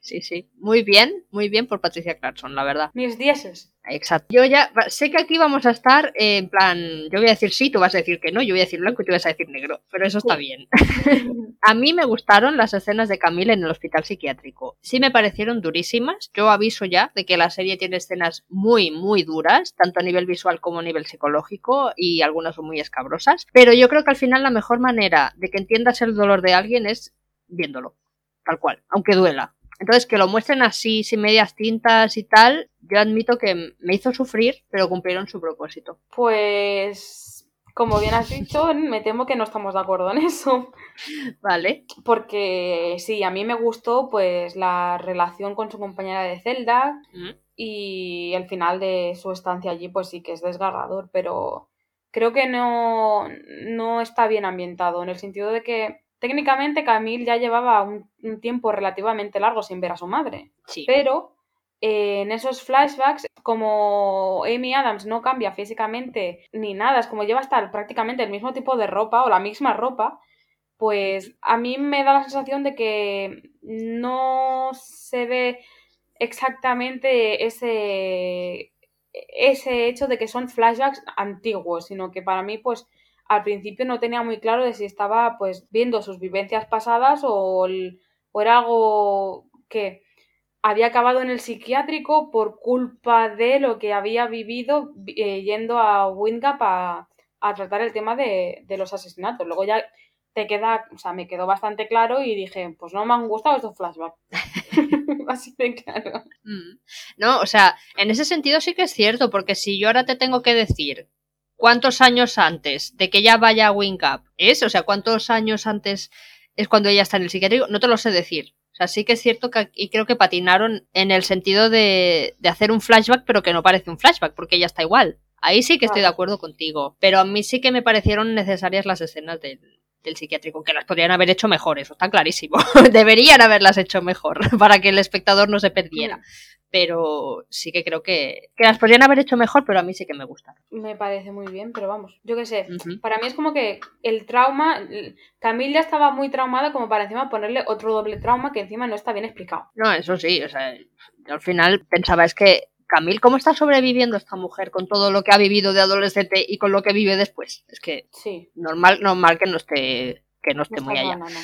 Sí, sí. Muy bien, muy bien por Patricia Clarkson, la verdad. mis dieces. Exacto. Yo ya sé que aquí vamos a estar eh, en plan, yo voy a decir sí, tú vas a decir que no, yo voy a decir blanco y tú vas a decir negro, pero eso está Sí. bien. A mí me gustaron las escenas de Camille en el hospital psiquiátrico. Sí me parecieron durísimas. Yo aviso ya de que la serie tiene escenas muy, muy duras, tanto a nivel visual como a nivel psicológico, y algunas son muy escabrosas. Pero yo creo que al final la mejor manera de que entiendas el dolor de alguien es viéndolo, tal cual, aunque duela. Entonces, que lo muestren así, sin medias tintas y tal, yo admito que me hizo sufrir, pero cumplieron su propósito. Pues, como bien has dicho, me temo que no estamos de acuerdo en eso. Vale. Porque sí, a mí me gustó pues la relación con su compañera de celda y el final de su estancia allí pues sí que es desgarrador, pero creo que no, no está bien ambientado en el sentido de que técnicamente Camille ya llevaba un, un tiempo relativamente largo sin ver a su madre, Sí. pero eh, en esos flashbacks, como Amy Adams no cambia físicamente ni nada, es como lleva hasta prácticamente el mismo tipo de ropa o la misma ropa, pues a mí me da la sensación de que no se ve exactamente ese, ese hecho de que son flashbacks antiguos, sino que para mí, pues, al principio no tenía muy claro de si estaba, pues, viendo sus vivencias pasadas o, el- o era algo que había acabado en el psiquiátrico por culpa de lo que había vivido eh, yendo a Windgap a, a tratar el tema de, de los asesinatos. Luego ya te queda, o sea, me quedó bastante claro y dije, pues no me han gustado estos flashbacks. Así de claro. Mm. No, o sea, en ese sentido sí que es cierto, porque si yo ahora te tengo que decir cuántos años antes de que ella vaya a Wing Up es, o sea, cuántos años antes es cuando ella está en el psiquiátrico, no te lo sé decir. O sea, sí que es cierto que aquí creo que patinaron en el sentido de, de hacer un flashback, pero que no parece un flashback, porque ella está igual. Ahí sí que estoy de acuerdo contigo. Pero a mí sí que me parecieron necesarias las escenas del, del psiquiátrico, que las podrían haber hecho mejor, eso está clarísimo. Deberían haberlas hecho mejor para que el espectador no se perdiera. Pero sí que creo que, que las podrían haber hecho mejor, pero a mí sí que me gustaron. Me parece muy bien, pero vamos, yo qué sé. Para mí es como que el trauma, Camille ya estaba muy traumada como para encima ponerle otro doble trauma que encima no está bien explicado. No, eso sí, o sea, yo al final pensaba es que Camille, ¿cómo está sobreviviendo esta mujer con todo lo que ha vivido de adolescente y con lo que vive después? Es que Sí. normal, normal que no esté, que no esté No muy allá. no, no,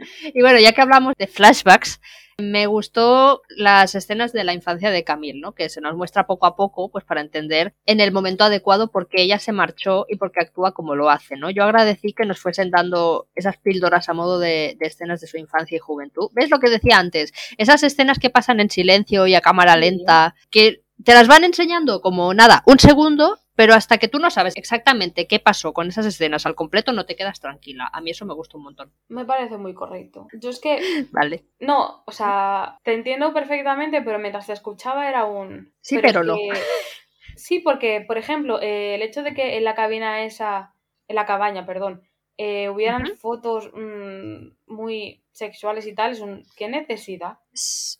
Y bueno, ya que hablamos de flashbacks, me gustó las escenas de la infancia de Camille, ¿no? Que se nos muestra poco a poco, pues para entender en el momento adecuado por qué ella se marchó y por qué actúa como lo hace, ¿no? Yo agradecí que nos fuesen dando esas píldoras a modo de, de escenas de su infancia y juventud. ¿Ves lo que decía antes? Esas escenas que pasan en silencio y a cámara lenta, que te las van enseñando como nada, un segundo, pero hasta que tú no sabes exactamente qué pasó con esas escenas al completo, no te quedas tranquila. A mí eso me gusta un montón. Me parece muy correcto. Yo es que. Vale. No, o sea, te entiendo perfectamente, pero mientras te escuchaba era un. Sí, pero, no. Sí, porque, por ejemplo, eh, el hecho de que en la cabina esa. En la cabaña, perdón. Eh, hubieran fotos mm, muy sexuales y tal, es un... ¿qué necesidad? Sí,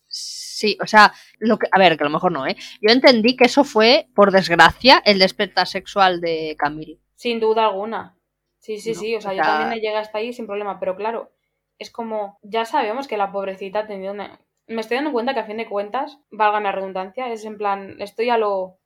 o sea, lo que, a ver, que a lo mejor no, ¿eh? Yo entendí que eso fue, por desgracia, el despertar sexual de Camille. Sin duda alguna. Sí, sí, sí, o sea, yo también me llegué hasta ahí sin problema, pero claro, es como, ya sabemos que la pobrecita ha tenido una... Me estoy dando cuenta que a fin de cuentas, valga la redundancia, es en plan, estoy a lo...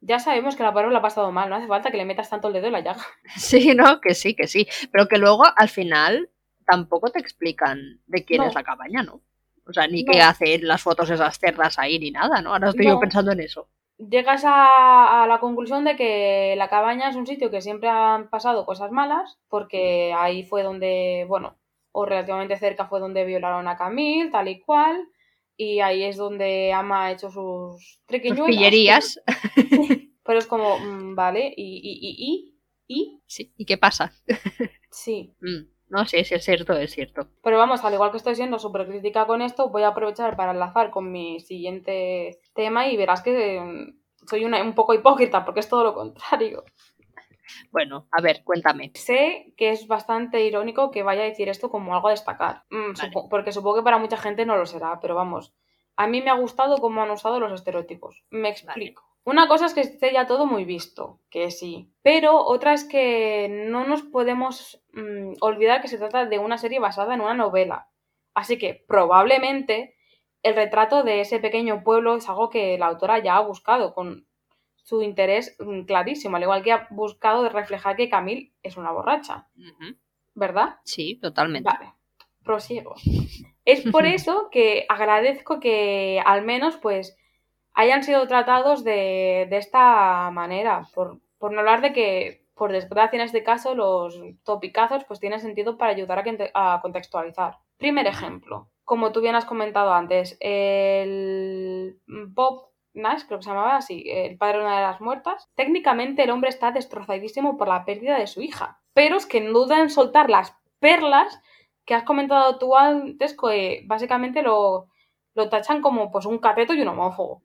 Ya sabemos que la pobre la ha pasado mal, no hace falta que le metas tanto el dedo en la llaga. Sí, no, que sí, que sí, pero que luego al final tampoco te explican de quién es la cabaña, ¿no? O sea, ni qué hacen las fotos esas cerdas ahí ni nada, ¿no? Ahora estoy yo pensando en eso. Llegas a, la conclusión de que la cabaña es un sitio que siempre han pasado cosas malas, porque ahí fue donde, bueno, o relativamente cerca fue donde violaron a Camille, tal y cual, y ahí es donde Ama ha hecho sus triquiñuelas. pillerías. Pero es como, mm, vale, y, y, y, y, y. Sí, ¿y qué pasa? Sí. Mm. No, sí, sí, es cierto, es cierto. Pero vamos, al igual que estoy siendo súper crítica con esto, voy a aprovechar para enlazar con mi siguiente tema y verás que mm, soy una, un poco hipócrita, porque es todo lo contrario. Bueno, a ver, cuéntame. Sé que es bastante irónico que vaya a decir esto como algo a destacar, mm, porque supongo que para mucha gente no lo será, pero vamos, a mí me ha gustado cómo han usado los estereotipos. Me explico. Una cosa es que esté ya todo muy visto, que sí, pero otra es que no nos podemos mm, olvidar que se trata de una serie basada en una novela. Así que probablemente el retrato de ese pequeño pueblo es algo que la autora ya ha buscado con su interés mm, clarísimo, al igual que ha buscado reflejar que Camille es una borracha. ¿Verdad? Sí, totalmente. Vale, prosigo. Es por eso que agradezco que al menos pues hayan sido tratados de, de esta manera, por, por, no hablar de que, por desgracia en este caso, los topicazos pues tienen sentido para ayudar a, a contextualizar. Primer ejemplo, como tú bien has comentado antes, el Bob Nash, creo que se llamaba así, el padre de una de las muertas, técnicamente el hombre está destrozadísimo por la pérdida de su hija, pero es que no duda en soltar las perlas que has comentado tú antes, que básicamente lo, lo tachan como pues un cateto y un homófobo.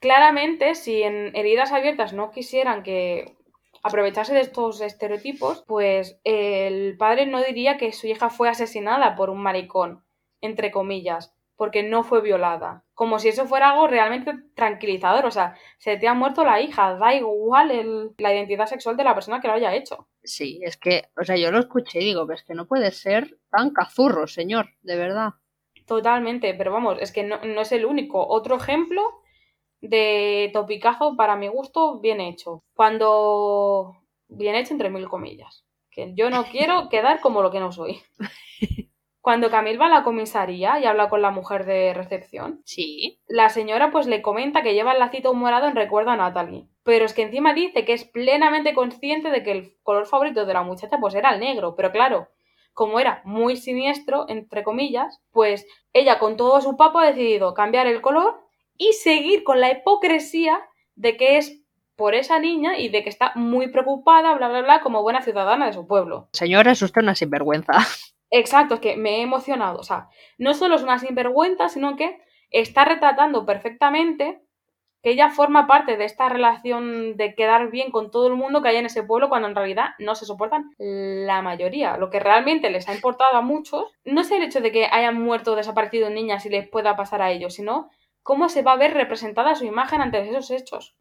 Claramente, si en heridas abiertas no quisieran que aprovecharse de estos estereotipos, pues el padre no diría que su hija fue asesinada por un maricón, entre comillas, porque no fue violada. Como si eso fuera algo realmente tranquilizador. O sea, se te ha muerto la hija, da igual la identidad sexual de la persona que lo haya hecho. Sí, es que, o sea, yo lo escuché y digo, ves que no puede ser tan cazurro, señor, de verdad. Totalmente, pero vamos, es que no, es el único. Otro ejemplo de topicazo, para mi gusto, bien hecho. Cuando. Bien hecho entre mil comillas. Que yo no quiero quedar como lo que no soy. Cuando Camil va a la comisaría y habla con la mujer de recepción, sí. la señora pues le comenta que lleva el lacito morado en recuerdo a Natalie. Pero es que encima dice que es plenamente consciente de que el color favorito de la muchacha pues era el negro. Pero claro, como era muy siniestro, entre comillas, pues ella con todo su papo ha decidido cambiar el color y seguir con la hipocresía de que es por esa niña y de que está muy preocupada, bla, bla, bla, como buena ciudadana de su pueblo. Señora, es usted una sinvergüenza. Exacto, es que me he emocionado. O sea, no solo es una sinvergüenza, sino que está retratando perfectamente que ella forma parte de esta relación de quedar bien con todo el mundo que hay en ese pueblo cuando en realidad no se soportan la mayoría. Lo que realmente les ha importado a muchos no es el hecho de que hayan muerto o desaparecido niñas y les pueda pasar a ellos, sino cómo se va a ver representada su imagen ante esos hechos.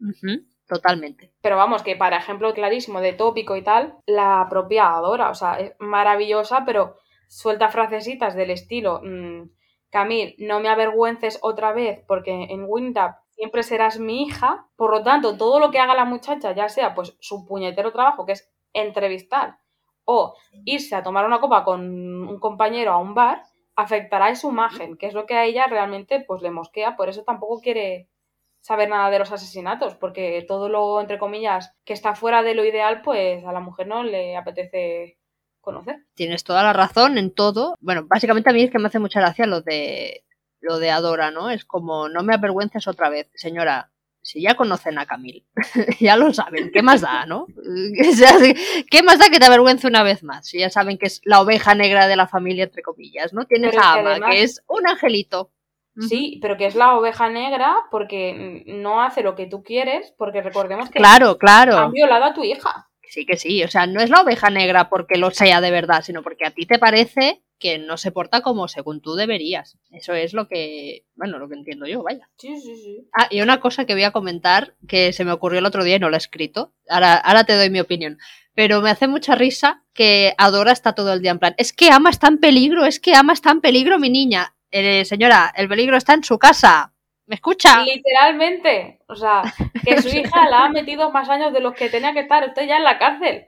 Totalmente. Pero vamos, que para ejemplo clarísimo de tópico y tal, la propia Adora, o sea, es maravillosa, pero suelta frasecitas del estilo, mmm, Camille, no me avergüences otra vez porque en Windap siempre serás mi hija, por lo tanto, todo lo que haga la muchacha, ya sea pues su puñetero trabajo, que es entrevistar, o irse a tomar una copa con un compañero a un bar, afectará en su imagen, que es lo que a ella realmente pues le mosquea, por eso tampoco quiere saber nada de los asesinatos, porque todo lo, entre comillas, que está fuera de lo ideal, pues a la mujer no le apetece conocer. Tienes toda la razón en todo. Bueno, básicamente a mí es que me hace mucha gracia lo de lo de Adora, ¿no? Es como, no me avergüences otra vez, señora. Si ya conocen a Camille, ya lo saben, ¿qué más da, no? ¿Qué más da que te avergüence una vez más? Si ya saben que es la oveja negra de la familia, entre comillas, ¿no? Tienes a Ama, que es un angelito. Sí, pero que es la oveja negra porque no hace lo que tú quieres, porque recordemos que claro, claro. han violado a tu hija. Sí que sí, o sea, no es la oveja negra porque lo sea de verdad, sino porque a ti te parece que no se porta como según tú deberías. Eso es lo que, bueno, lo que entiendo yo, vaya. Sí, sí, sí. Ah, y una cosa que voy a comentar que se me ocurrió el otro día y no lo he escrito. Ahora, ahora te doy mi opinión. Pero me hace mucha risa que Adora está todo el día en plan, es que Ama está en peligro, es que Ama está en peligro, mi niña. Eh, señora, el peligro está en su casa. ¿Me escucha? Literalmente. O sea, que su hija la ha metido más años de los que tenía que estar usted ya en la cárcel.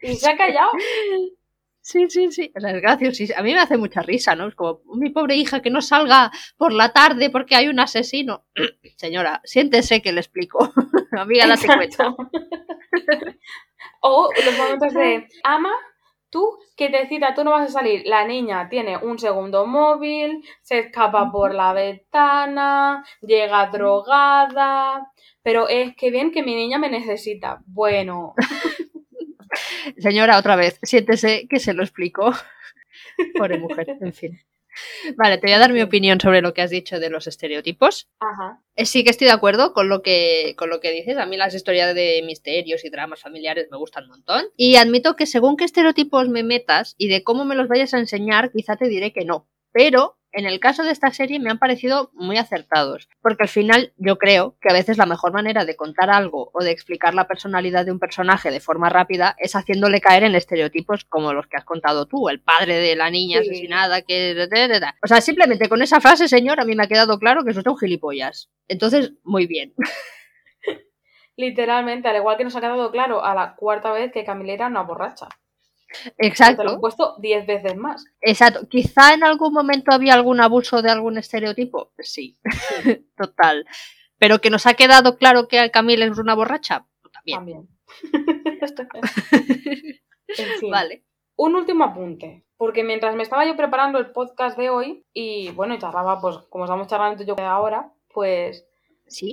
Y se ha callado. Sí, sí, sí. O sea, es gracioso. A mí me hace mucha risa, ¿no? Es como, mi pobre hija, que no salga por la tarde porque hay un asesino. Señora, siéntese que le explico. Amiga, date cuenta. o los momentos de, ama, tú que te cita, tú no vas a salir. La niña tiene un segundo móvil, se escapa por la ventana, llega drogada. Pero es que bien que mi niña me necesita. Bueno. Señora, otra vez, siéntese que se lo explico. Pobre mujer, en fin. Vale, te voy a dar mi opinión sobre lo que has dicho de los estereotipos. Ajá. Eh, sí que estoy de acuerdo con lo que, con lo que dices. A mí las historias de misterios y dramas familiares me gustan un montón. Y admito que según qué estereotipos me metas y de cómo me los vayas a enseñar, quizá te diré que no. Pero en el caso de esta serie me han parecido muy acertados, porque al final yo creo que a veces la mejor manera de contar algo o de explicar la personalidad de un personaje de forma rápida es haciéndole caer en estereotipos como los que has contado tú, el padre de la niña asesinada, que... O sea, simplemente con esa frase, señor, a mí me ha quedado claro que es un gilipollas. Entonces, muy bien. Literalmente, al igual que nos ha quedado claro a la cuarta vez que Camila era una borracha. Exacto. Te lo he puesto diez veces más. Exacto. Quizá en algún momento había algún abuso de algún estereotipo. Sí, total. Pero que nos ha quedado claro que Camila es una borracha. Pues también. en fin. Vale. Un último apunte. Porque mientras me estaba yo preparando el podcast de hoy, y bueno, y charlaba, pues como estamos charlando yo ahora, pues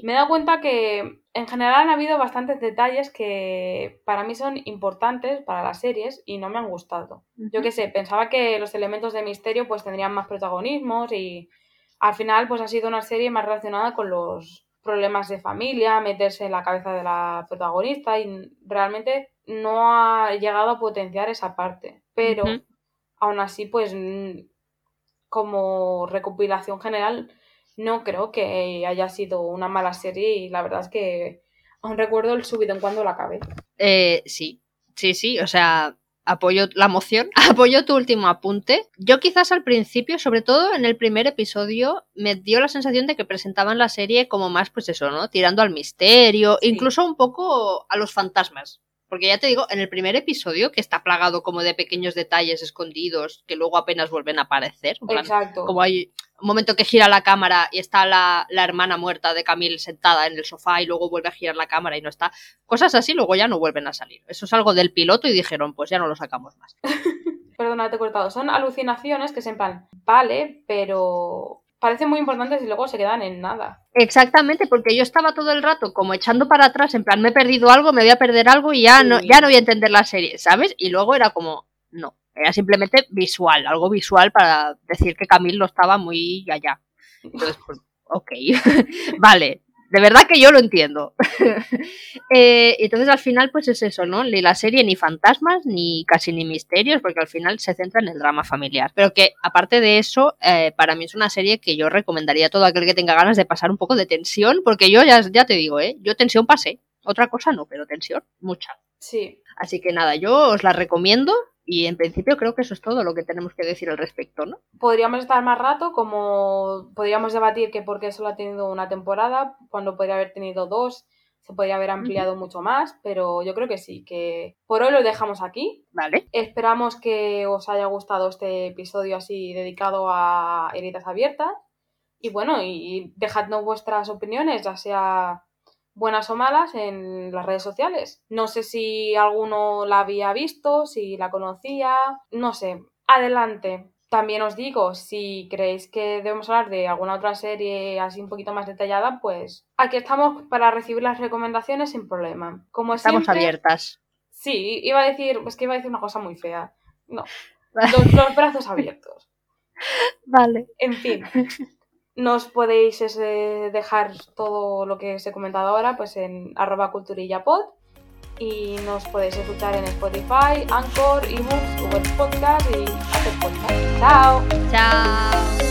me he dado cuenta que en general han habido bastantes detalles que para mí son importantes para las series y no me han gustado. Yo qué sé, pensaba que los elementos de misterio pues tendrían más protagonismos y al final pues ha sido una serie más relacionada con los problemas de familia, meterse en la cabeza de la protagonista y realmente no ha llegado a potenciar esa parte. Pero aún así pues como recopilación general no creo que haya sido una mala serie y la verdad es que aún recuerdo el subido en cuando la acabé. Eh, sí, sí, sí, o sea, apoyo la moción, apoyo tu último apunte. Yo quizás al principio, sobre todo en el primer episodio, me dio la sensación de que presentaban la serie como más, pues eso, ¿no? Tirando al misterio, incluso un poco a los fantasmas. Porque ya te digo, en el primer episodio, que está plagado como de pequeños detalles escondidos que luego apenas vuelven a aparecer. Exacto. Como hay un momento que gira la cámara y está la, hermana muerta de Camille sentada en el sofá y luego vuelve a girar la cámara y no está. Cosas así luego ya no vuelven a salir. Eso es algo del piloto y dijeron, pues ya no lo sacamos más. Perdona, te he cortado. Son alucinaciones que se en plan, vale, pero parecen muy importantes y luego se quedan en nada. Exactamente, porque yo estaba todo el rato como echando para atrás, en plan, me he perdido algo, me voy a perder algo y ya, no, ya no voy a entender la serie, ¿sabes? Y luego era como, no, era simplemente visual, algo visual para decir que Camille no estaba muy allá. Entonces, pues, ok, vale, de verdad que yo lo entiendo. eh, entonces al final pues es eso, ¿no? Ni la serie ni fantasmas, ni casi ni misterios, porque al final se centra en el drama familiar. Pero que aparte de eso, eh, para mí es una serie que yo recomendaría a todo aquel que tenga ganas de pasar un poco de tensión, porque yo ya, ya te digo, ¿eh? Yo tensión pasé. Otra cosa no, pero tensión, mucha. Sí. Así que nada, yo os la recomiendo. Y en principio creo que eso es todo lo que tenemos que decir al respecto, ¿no? Podríamos estar más rato, como podríamos debatir que por qué solo ha tenido una temporada, cuando podría haber tenido dos, se podría haber ampliado mucho más, pero yo creo que sí, que por hoy lo dejamos aquí. Vale. Esperamos que os haya gustado este episodio así dedicado a heridas abiertas. Y bueno, y dejadnos vuestras opiniones, ya sea buenas o malas en las redes sociales. No sé si alguno la había visto, si la conocía, no sé. Adelante. También os digo, si creéis que debemos hablar de alguna otra serie así un poquito más detallada, pues aquí estamos para recibir las recomendaciones sin problema. Como Estamos siempre, abiertas. Sí, iba a decir, es que iba a decir una cosa muy fea. No, los, los brazos abiertos. Vale. En fin, nos podéis ese, dejar todo lo que os he comentado ahora pues en arroba culturillapod y nos podéis escuchar en Spotify, Anchor, eBooks, Google Podcast y Apple Podcast. ¡Chao! Chao.